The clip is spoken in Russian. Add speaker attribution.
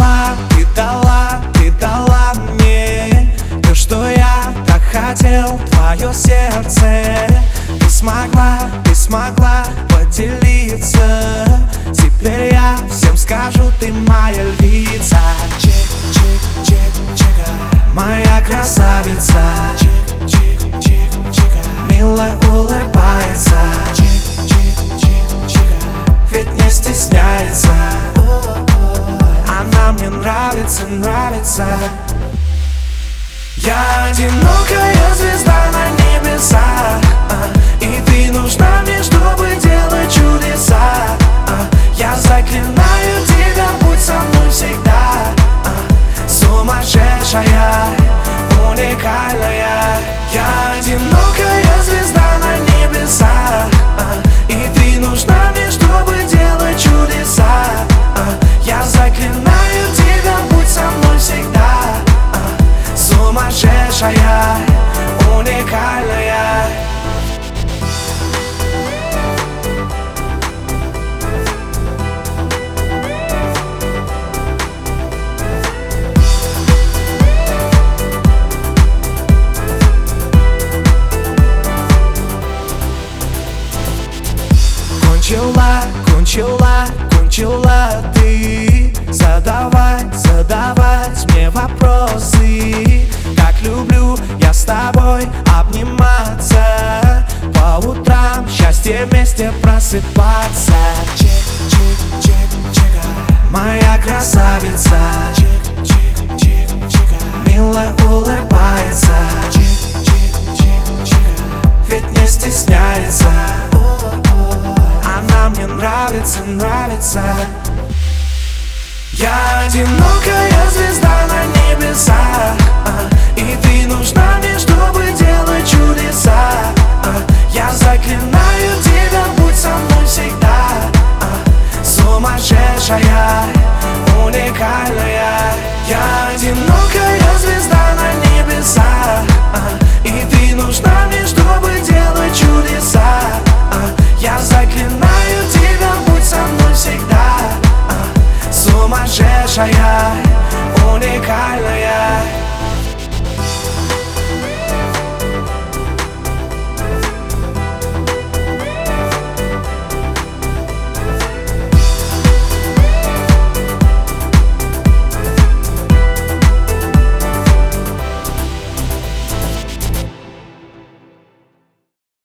Speaker 1: дала, ты дала, ты дала мне То, что я так хотел, твое сердце. Ты смогла, ты смогла поделиться. Теперь я всем скажу, ты моя львица. Чек, чек, чек, чека. Моя красавица. Чек, чек, чек, чека. Мило улыбается. Нравится, нравится. Я одинокая звезда на небесах И ты нужна мне, чтобы делать чудеса. Я заклинаю тебя, будь со мной всегда. Сумасшедшая, уникальная. Я одинокая сумасшедшая, уникальная. Кончила, кончила, кончила ты тобой обниматься По утрам счастье вместе просыпаться. Чик, чик, чик, чика Моя красавица. Чик, чик, чик, чика Мило улыбается. Чик, чик, чик, чика Ведь не стесняется. Она мне нравится, нравится. Я одинокая звезда на небесах сумасшедшая, уникальная